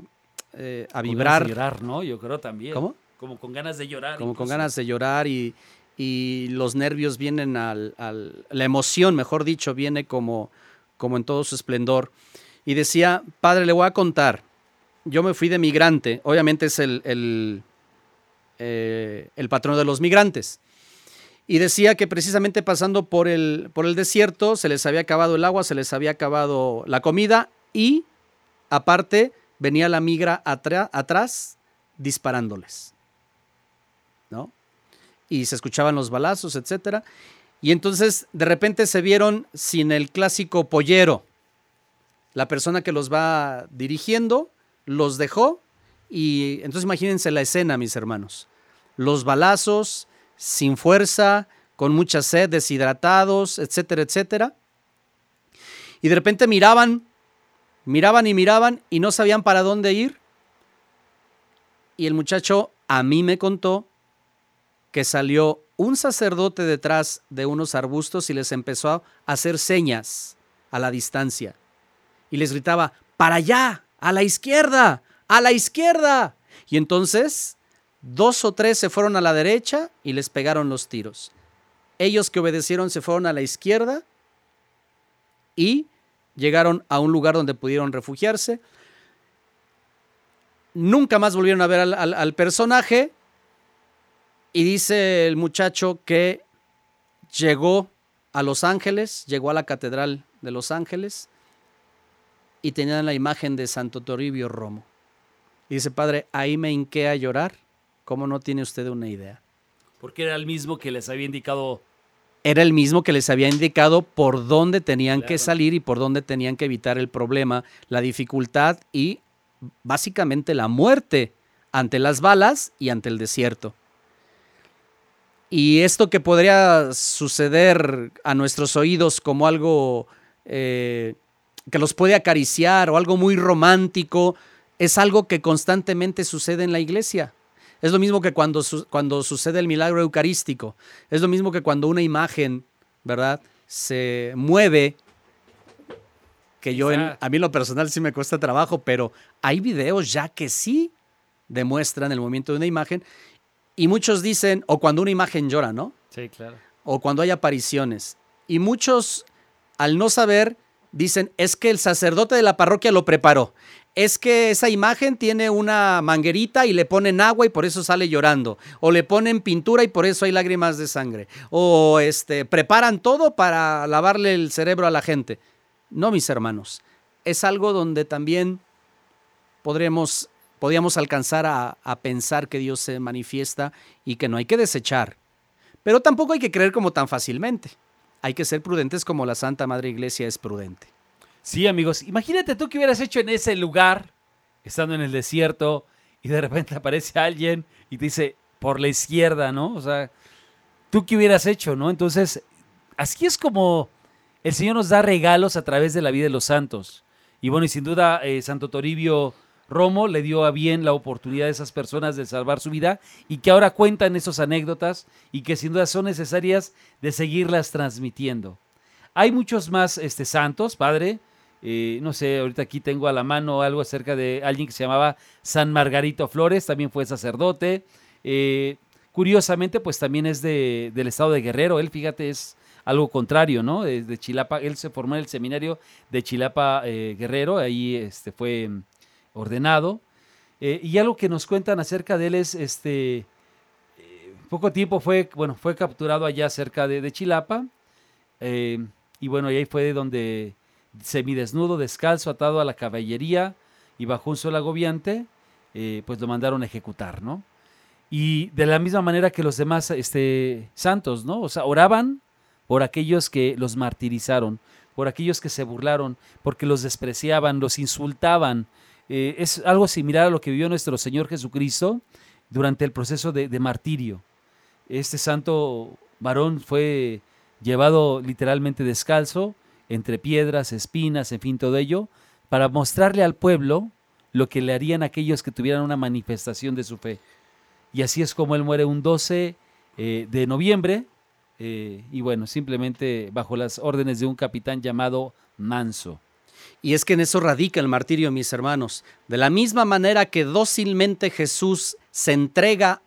eh, a vibrar, llorar, ¿no? Yo creo también. ¿Cómo? Como con ganas de llorar. como con ganas de llorar y, y los nervios vienen al, al- la emoción, mejor dicho, viene como, como en todo su esplendor. Y decía, padre, le voy a contar, yo me fui de migrante, obviamente es el, el, eh, el patrón de los migrantes. Y decía que precisamente pasando por el, por el desierto se les había acabado el agua, se les había acabado la comida y aparte venía la migra atrás disparándoles. ¿No? Y se escuchaban los balazos, etcétera. Y entonces de repente se vieron sin el clásico pollero. La persona que los va dirigiendo los dejó y entonces imagínense la escena, mis hermanos. Los balazos, sin fuerza, con mucha sed, deshidratados, etcétera, etcétera. Y de repente miraban, miraban y miraban y no sabían para dónde ir. Y el muchacho a mí me contó que salió un sacerdote detrás de unos arbustos y les empezó a hacer señas a la distancia. Y les gritaba, para allá, a la izquierda, a la izquierda. Y entonces dos o tres se fueron a la derecha y les pegaron los tiros. Ellos que obedecieron se fueron a la izquierda y llegaron a un lugar donde pudieron refugiarse. Nunca más volvieron a ver al, personaje y dice el muchacho que llegó a Los Ángeles, llegó a la Catedral de Los Ángeles y tenían la imagen de Santo Toribio Romo. Y dice, padre, ahí me hinqué a llorar. ¿Cómo no tiene usted una idea? Porque era el mismo que les había indicado. Era el mismo que les había indicado por dónde tenían que salir y por dónde tenían que evitar el problema, la dificultad y básicamente la muerte ante las balas y ante el desierto. Y esto que podría suceder a nuestros oídos como algo eh, que los puede acariciar o algo muy romántico, es algo que constantemente sucede en la iglesia. Es lo mismo que cuando, cuando sucede el milagro eucarístico. Es lo mismo que cuando una imagen, ¿verdad? Se mueve, que yo, a mí lo personal sí me cuesta trabajo, pero hay videos ya que sí demuestran el movimiento de una imagen y muchos dicen, o cuando una imagen llora, ¿no? Sí, claro. O cuando hay apariciones. Y muchos, al no saber, dicen, es que el sacerdote de la parroquia lo preparó. Es que esa imagen tiene una manguerita y le ponen agua y por eso sale llorando. O le ponen pintura y por eso hay lágrimas de sangre. O este, preparan todo para lavarle el cerebro a la gente. No, mis hermanos. Es algo donde también podremos podíamos alcanzar a, pensar que Dios se manifiesta y que no hay que desechar. Pero tampoco hay que creer como tan fácilmente. Hay que ser prudentes como la Santa Madre Iglesia es prudente. Sí, amigos, imagínate tú que hubieras hecho en ese lugar, estando en el desierto, y de repente (laughs) aparece alguien y te dice, por la izquierda, ¿no? O sea, tú qué hubieras hecho, ¿no? Entonces, así es como el Señor nos da regalos a través de la vida de los santos. Y bueno, y sin duda, eh, Santo Toribio Romo le dio a bien la oportunidad a esas personas de salvar su vida y que ahora cuentan esas anécdotas y que sin duda son necesarias de seguirlas transmitiendo. Hay muchos más este, santos, padre. Eh, no sé, ahorita aquí tengo a la mano algo acerca de alguien que se llamaba San Margarito Flores, también fue sacerdote. Eh, curiosamente, pues también es de, del estado de Guerrero. Él, fíjate, es algo contrario, ¿no? De, Chilapa, él se formó en el seminario de Chilapa eh, Guerrero, ahí este, fue ordenado. Eh, y algo que nos cuentan acerca de él es, este, eh, poco tiempo fue, bueno, fue capturado allá cerca de, Chilapa. Eh, y bueno, ahí fue donde semidesnudo, descalzo, atado a la caballería y bajo un sol agobiante, pues lo mandaron a ejecutar, ¿no? Y de la misma manera que los demás este, santos, ¿no? O sea, oraban por aquellos que los martirizaron, por aquellos que se burlaron, porque los despreciaban, los insultaban, eh, es algo similar a lo que vivió nuestro Señor Jesucristo durante el proceso de, martirio. Este santo varón fue llevado literalmente descalzo, entre piedras, espinas, en fin, todo ello, para mostrarle al pueblo lo que le harían aquellos que tuvieran una manifestación de su fe. Y así es como él muere un 12 eh, de noviembre, eh, y bueno, simplemente bajo las órdenes de un capitán llamado Manso. Y es que en eso radica el martirio, mis hermanos. De la misma manera que dócilmente Jesús se entrega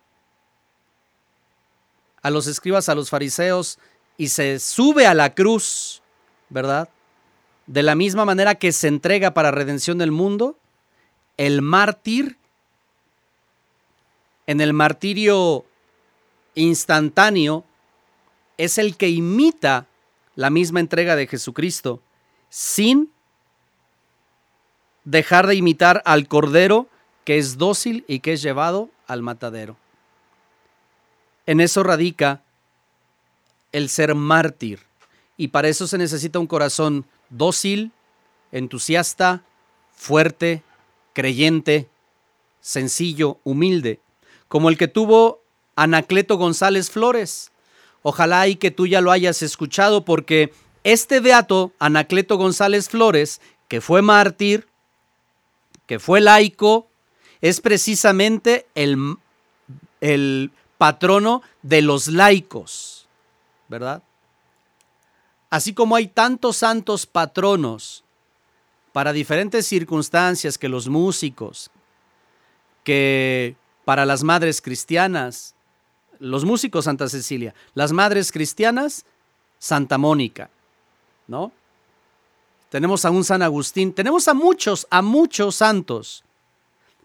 a los escribas, a los fariseos, y se sube a la cruz, ¿verdad? De la misma manera que se entrega para redención del mundo, el mártir, en el martirio instantáneo, es el que imita la misma entrega de Jesucristo sin dejar de imitar al Cordero que es dócil y que es llevado al matadero. En eso radica el ser mártir. Y para eso se necesita un corazón dócil, entusiasta, fuerte, creyente, sencillo, humilde, como el que tuvo Anacleto González Flores. Ojalá y que tú ya lo hayas escuchado porque este beato, Anacleto González Flores, que fue mártir, que fue laico, es precisamente el, el patrono de los laicos, ¿verdad? Así como hay tantos santos patronos para diferentes circunstancias que los músicos, que para las madres cristianas, los músicos Santa Cecilia, las madres cristianas, Santa Mónica, ¿no? Tenemos a un San Agustín, tenemos a muchos, a muchos santos.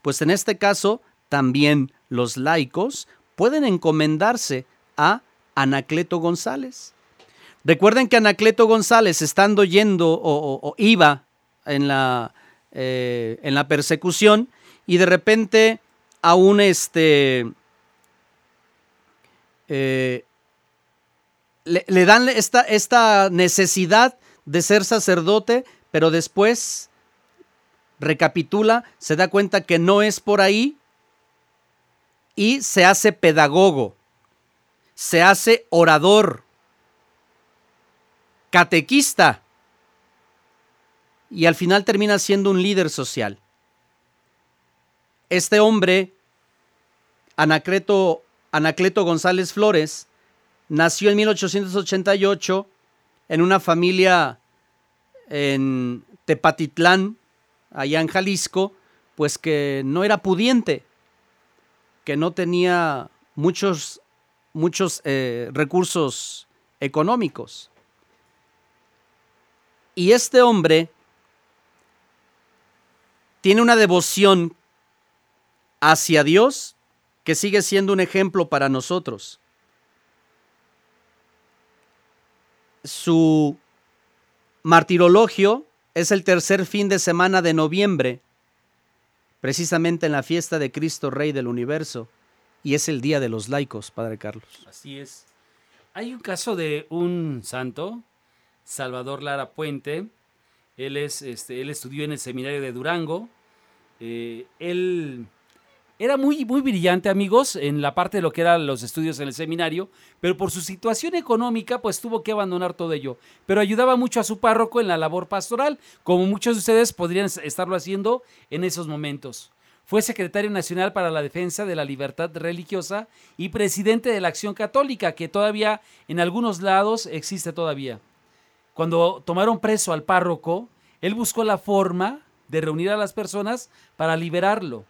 Pues en este caso, también los laicos pueden encomendarse a Anacleto González. Recuerden que Anacleto González, estando yendo o, iba en la, eh, en la persecución, y de repente a un este eh, le, dan esta, esta necesidad de ser sacerdote, pero después recapitula, se da cuenta que no es por ahí y se hace pedagogo, se hace orador, catequista y al final termina siendo un líder social. Este hombre, Anacleto, Anacleto González Flores, nació en 1888 en una familia en Tepatitlán, allá en Jalisco, pues que no era pudiente, que no tenía muchos, muchos eh, recursos económicos. Y este hombre tiene una devoción hacia Dios que sigue siendo un ejemplo para nosotros. Su martirologio es el tercer fin de semana de noviembre, precisamente en la fiesta de Cristo Rey del Universo, y es el Día de los Laicos, Padre Carlos. Así es. Hay un caso de un santo, Salvador Lara Puente. Él, es, este, él estudió en el seminario de Durango. Eh, él era muy, muy brillante, amigos, en la parte de lo que eran los estudios en el seminario, pero por su situación económica, pues tuvo que abandonar todo ello. Pero ayudaba mucho a su párroco en la labor pastoral, como muchos de ustedes podrían estarlo haciendo en esos momentos. Fue secretario nacional para la defensa de la libertad religiosa y presidente de la Acción Católica, que todavía en algunos lados existe todavía. Cuando tomaron preso al párroco, él buscó la forma de reunir a las personas para liberarlo.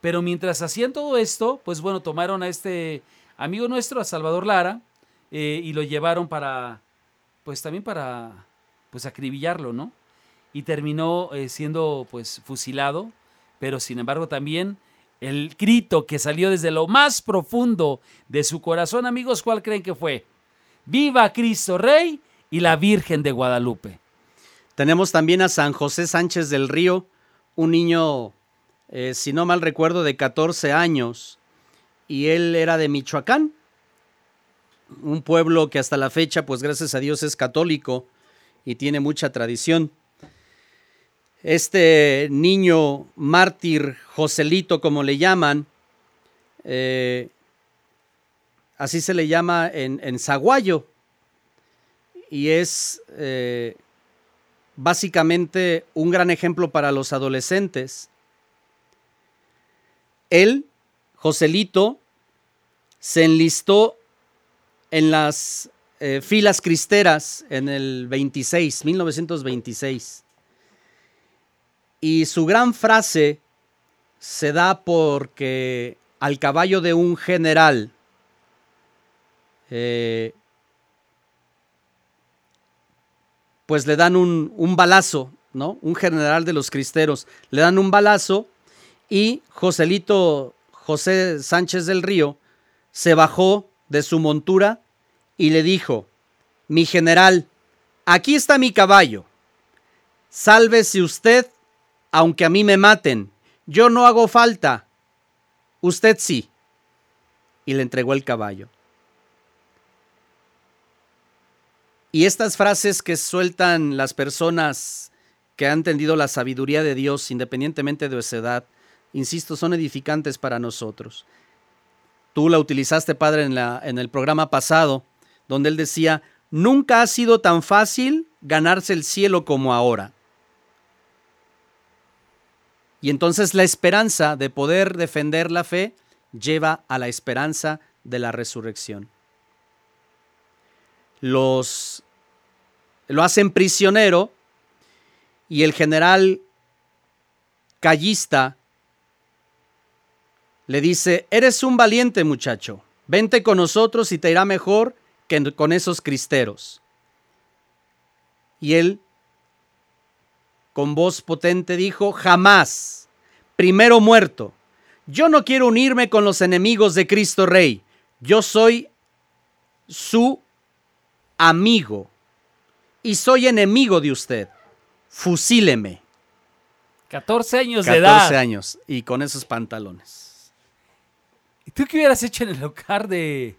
Pero mientras hacían todo esto, pues bueno, tomaron a este amigo nuestro, a Salvador Lara, eh, y lo llevaron para, pues también para, pues acribillarlo, ¿no? Y terminó eh, siendo, pues, fusilado, pero sin embargo también el grito que salió desde lo más profundo de su corazón, amigos, ¿cuál creen que fue? ¡Viva Cristo Rey y la Virgen de Guadalupe! Tenemos también a San José Sánchez del Río, un niño eh, si no mal recuerdo, de 14 años, y él era de Michoacán, un pueblo que hasta la fecha, pues gracias a Dios, es católico y tiene mucha tradición. Este niño mártir, Joselito, como le llaman, eh, así se le llama en, en Zaguayo, y es eh, básicamente un gran ejemplo para los adolescentes él, Joselito, se enlistó en las eh, filas cristeras en el 26, 1926. Y su gran frase se da porque al caballo de un general eh, pues le dan un, un, balazo, ¿no? Un general de los cristeros, le dan un balazo y Joselito José Sánchez del Río se bajó de su montura y le dijo, mi general, aquí está mi caballo. Sálvese usted, aunque a mí me maten. Yo no hago falta. Usted sí. Y le entregó el caballo. Y estas frases que sueltan las personas que han entendido la sabiduría de Dios, independientemente de su edad, insisto, son edificantes para nosotros. Tú la utilizaste, Padre, en, el programa pasado, donde él decía, nunca ha sido tan fácil ganarse el cielo como ahora. Y entonces la esperanza de poder defender la fe lleva a la esperanza de la resurrección. Los lo hacen prisionero y el general callista le dice, eres un valiente muchacho, vente con nosotros y te irá mejor que con esos cristeros. Y él, con voz potente, dijo, jamás, primero muerto, yo no quiero unirme con los enemigos de Cristo Rey, yo soy su amigo y soy enemigo de usted. Fusíleme. 14 años de edad. 14 años y con esos pantalones. ¿Y tú qué hubieras hecho en el lugar de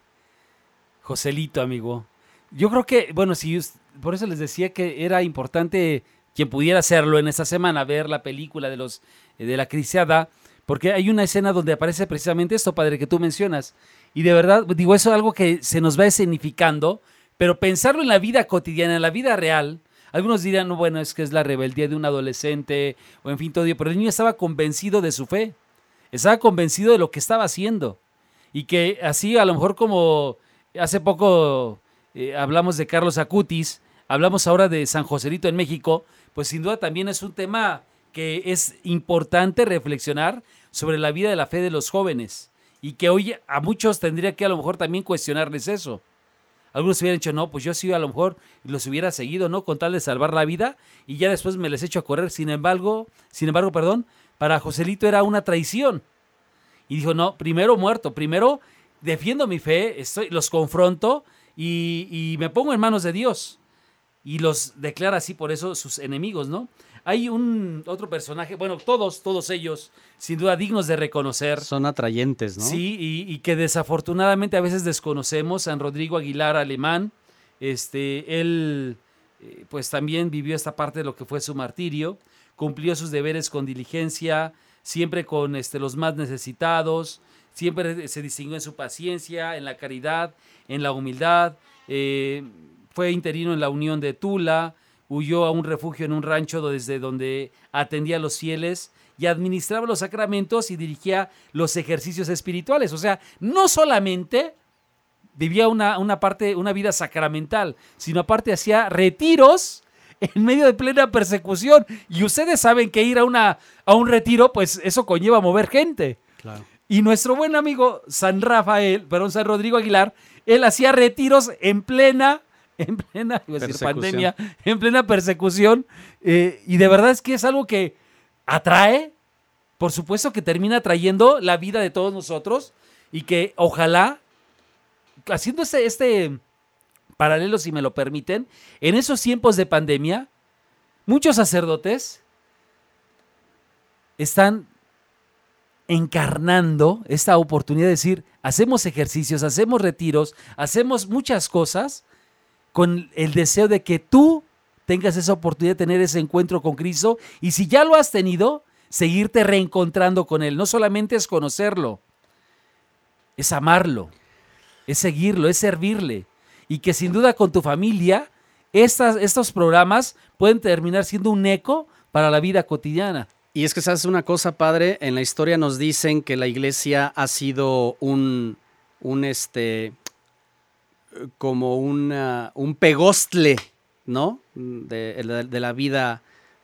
Joselito, amigo? Yo creo que, bueno, si por eso les decía que era importante quien pudiera hacerlo en esta semana, ver la película de los de la cristiada, porque hay una escena donde aparece precisamente esto, padre, que tú mencionas. Y de verdad, digo, eso es algo que se nos va escenificando pero pensarlo en la vida cotidiana, en la vida real, algunos dirán, no, bueno, es que es la rebeldía de un adolescente, o en fin, todo, pero el niño estaba convencido de su fe, estaba convencido de lo que estaba haciendo, y que así, a lo mejor como hace poco eh, hablamos de Carlos Acutis, hablamos ahora de San Joselito en México, pues sin duda también es un tema que es importante reflexionar sobre la vida de la fe de los jóvenes, y que hoy a muchos tendría que a lo mejor también cuestionarles eso. Algunos hubieran dicho, no, pues yo sí a lo mejor los hubiera seguido, ¿no? Con tal de salvar la vida y ya después me les echo a correr. Sin embargo, sin embargo, perdón, para Joselito era una traición. Y dijo, no, primero muerto, primero defiendo mi fe, estoy, los confronto y, y me pongo en manos de Dios. Y los declara así por eso sus enemigos, ¿no? Hay un otro personaje, bueno, todos, todos ellos, sin duda dignos de reconocer. Son atrayentes, ¿no? Sí, y, que desafortunadamente a veces desconocemos. San Rodrigo Aguilar Alemán, este, él eh, pues también vivió esta parte de lo que fue su martirio, cumplió sus deberes con diligencia, siempre con este, los más necesitados, siempre se distinguió en su paciencia, en la caridad, en la humildad. Eh, fue interino en la Unión de Tula, huyó a un refugio en un rancho desde donde atendía a los fieles y administraba los sacramentos y dirigía los ejercicios espirituales. O sea, no solamente vivía una, una parte, una vida sacramental, sino aparte hacía retiros (laughs) en medio de plena persecución. Y ustedes saben que ir a, una, a un retiro, pues eso conlleva mover gente. Y nuestro buen amigo San Rafael, perdón, San Rodrigo Aguilar, él hacía retiros en plena (laughs) en plena pandemia, en plena persecución. Eh, y de verdad es que es algo que atrae, por supuesto que termina atrayendo la vida de todos nosotros y que ojalá, haciendo este, este paralelo, si me lo permiten, en esos tiempos de pandemia, muchos sacerdotes están encarnando esta oportunidad de decir, hacemos ejercicios, hacemos retiros, hacemos muchas cosas con el deseo de que tú tengas esa oportunidad de tener ese encuentro con Cristo y si ya lo has tenido, seguirte reencontrando con Él. No solamente es conocerlo, es amarlo, es seguirlo, es servirle. Y que sin duda con tu familia, estas, estos programas pueden terminar siendo un eco para la vida cotidiana. Y es que sabes una cosa, padre, en la historia nos dicen que la iglesia ha sido un, un este, como un pegostle, ¿no? De, la vida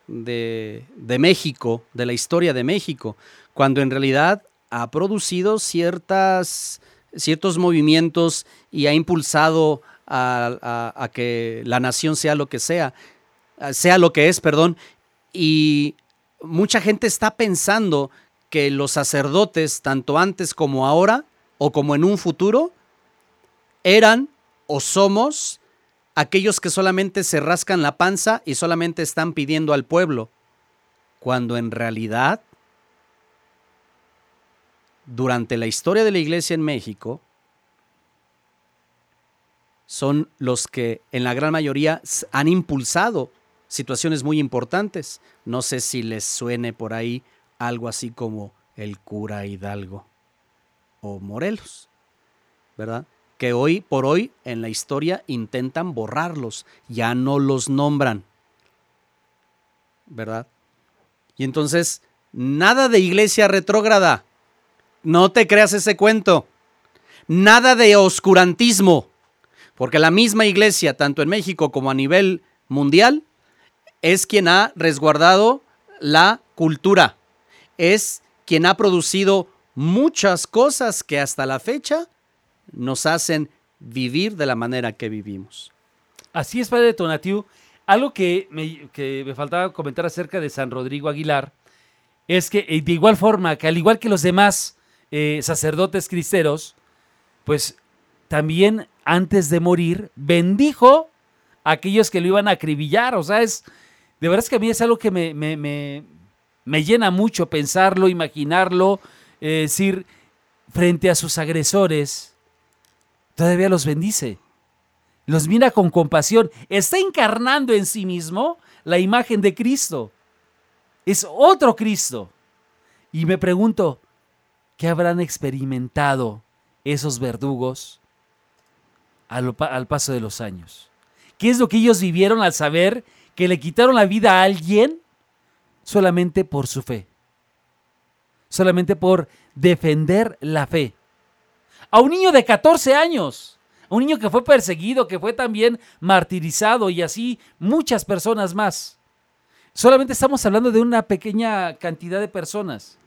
de, México, de la historia de México, cuando en realidad ha producido ciertas, ciertos movimientos y ha impulsado a, que la nación sea lo que sea, sea lo que es, perdón, y mucha gente está pensando que los sacerdotes, tanto antes como ahora, o como en un futuro, eran o somos aquellos que solamente se rascan la panza y solamente están pidiendo al pueblo, cuando en realidad, durante la historia de la iglesia en México, son los que en la gran mayoría han impulsado situaciones muy importantes. No sé si les suene por ahí algo así como el cura Hidalgo o Morelos, ¿verdad? Que hoy por hoy en la historia intentan borrarlos, ya no los nombran, ¿verdad? Y entonces, nada de iglesia retrógrada, no te creas ese cuento, nada de oscurantismo, porque la misma iglesia, tanto en México como a nivel mundial, es quien ha resguardado la cultura, es quien ha producido muchas cosas que hasta la fecha nos hacen vivir de la manera que vivimos. Así es, Padre Tonatiu. Algo que me, que me faltaba comentar acerca de San Rodrigo Aguilar es que eh, de igual forma, que al igual que los demás eh, sacerdotes cristeros, pues también antes de morir bendijo a aquellos que lo iban a acribillar. O sea, es, de verdad es que a mí es algo que me, me, llena mucho pensarlo, imaginarlo, eh, decir, frente a sus agresores, todavía los bendice los mira con compasión, está encarnando en sí mismo la imagen de Cristo. Es otro Cristo. Y me pregunto, ¿qué habrán experimentado esos verdugos al, paso de los años? ¿Qué es lo que ellos vivieron al saber que le quitaron la vida a alguien solamente por su fe? Solamente por defender la fe. A un niño de 14 años un niño que fue perseguido, que fue también martirizado y así muchas personas más. Solamente estamos hablando de una pequeña cantidad de personas,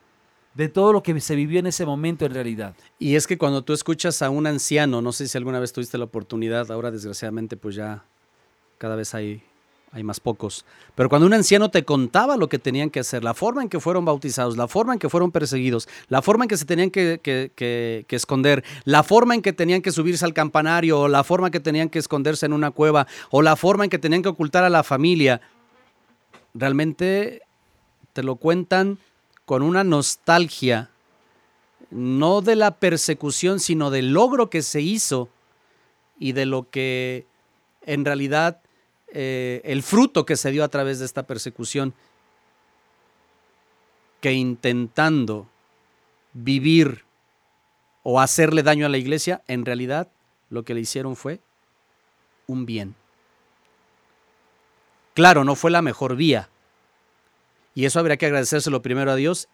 de todo lo que se vivió en ese momento en realidad. Y es que cuando tú escuchas a un anciano, no sé si alguna vez tuviste la oportunidad, ahora desgraciadamente pues ya cada vez hay hay más pocos. Pero cuando un anciano te contaba lo que tenían que hacer, la forma en que fueron bautizados, la forma en que fueron perseguidos, la forma en que se tenían que, esconder, la forma en que tenían que subirse al campanario, o la forma en que tenían que esconderse en una cueva, o la forma en que tenían que ocultar a la familia, realmente te lo cuentan con una nostalgia, no de la persecución, sino del logro que se hizo y de lo que en realidad eh, el fruto que se dio a través de esta persecución, que intentando vivir o hacerle daño a la iglesia, en realidad lo que le hicieron fue un bien. Claro, no fue la mejor vía. Y eso habría que agradecérselo primero a Dios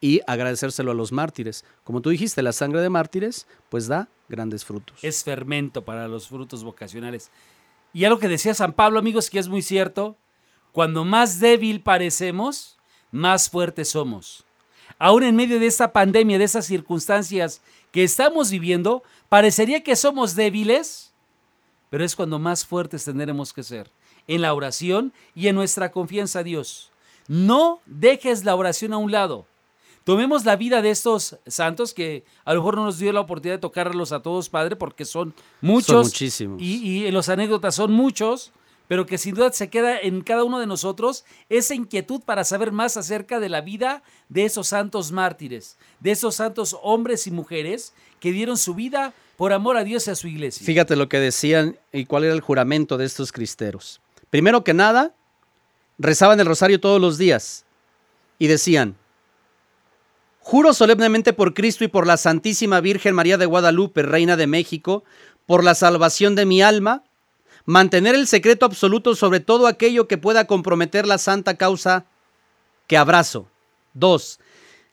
y agradecérselo a los mártires. Como tú dijiste, la sangre de mártires pues da grandes frutos. Es fermento para los frutos vocacionales. Y algo que decía San Pablo, amigos, que es muy cierto, cuando más débil parecemos, más fuertes somos. Aún en medio de esta pandemia, de esas circunstancias que estamos viviendo, parecería que somos débiles, pero es cuando más fuertes tendremos que ser, en la oración y en nuestra confianza a Dios. No dejes la oración a un lado. Tomemos la vida de estos santos que a lo mejor no nos dio la oportunidad de tocarlos a todos, Padre, porque son muchos. Son muchísimos. Y, y los anécdotas son muchos, pero que sin duda se queda en cada uno de nosotros esa inquietud para saber más acerca de la vida de esos santos mártires, de esos santos hombres y mujeres que dieron su vida por amor a Dios y a su iglesia. Fíjate lo que decían y cuál era el juramento de estos cristeros. Primero que nada, rezaban el rosario todos los días y decían, Juro solemnemente por Cristo y por la Santísima Virgen María de Guadalupe, Reina de México, por la salvación de mi alma, mantener el secreto absoluto sobre todo aquello que pueda comprometer la santa causa que abrazo. 2.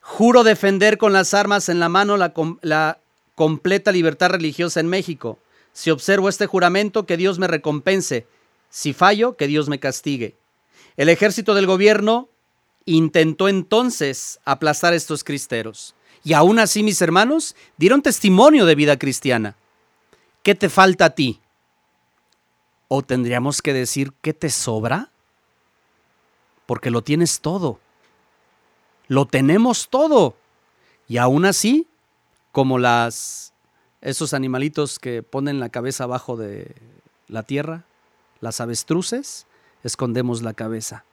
Juro defender con las armas en la mano la, la, completa libertad religiosa en México. Si observo este juramento, que Dios me recompense. Si fallo, que Dios me castigue. El ejército del gobierno intentó entonces aplastar estos cristeros. Y aún así, mis hermanos, dieron testimonio de vida cristiana. ¿Qué te falta a ti? ¿O tendríamos que decir qué te sobra? Porque lo tienes todo. Lo tenemos todo. Y aún así, como las esos animalitos que ponen la cabeza abajo de la tierra, las avestruces, escondemos la cabeza.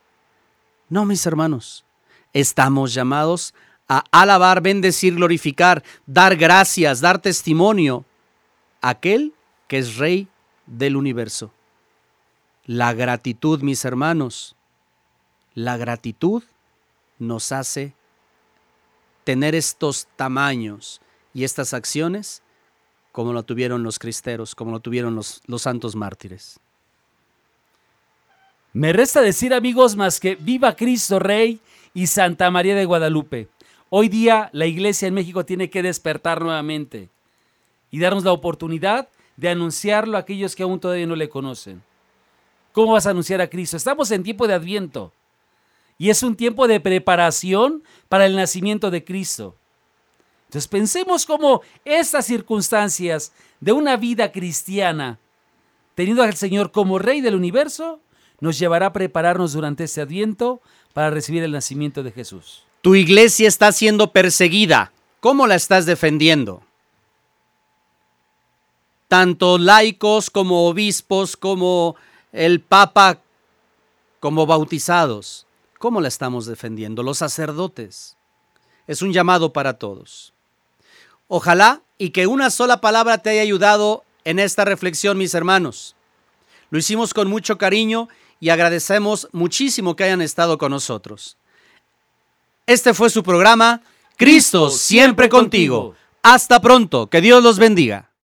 No, mis hermanos, estamos llamados a alabar, bendecir, glorificar, dar gracias, dar testimonio a aquel que es Rey del universo. La gratitud, mis hermanos, la gratitud nos hace tener estos tamaños y estas acciones como lo tuvieron los cristeros, como lo tuvieron los, los santos mártires. Me resta decir, amigos, más que viva Cristo Rey y Santa María de Guadalupe. Hoy día la iglesia en México tiene que despertar nuevamente y darnos la oportunidad de anunciarlo a aquellos que aún todavía no le conocen. ¿Cómo vas a anunciar a Cristo? Estamos en tiempo de adviento y es un tiempo de preparación para el nacimiento de Cristo. Entonces pensemos cómo estas circunstancias de una vida cristiana, teniendo al Señor como Rey del universo, nos llevará a prepararnos durante este adviento para recibir el nacimiento de Jesús. Tu iglesia está siendo perseguida. ¿Cómo la estás defendiendo? Tanto laicos como obispos, como el Papa, como bautizados. ¿Cómo la estamos defendiendo? Los sacerdotes. Es un llamado para todos. Ojalá y que una sola palabra te haya ayudado en esta reflexión, mis hermanos. Lo hicimos con mucho cariño y agradecemos muchísimo que hayan estado con nosotros. Este fue su programa, Cristo siempre contigo. Hasta pronto, que Dios los bendiga.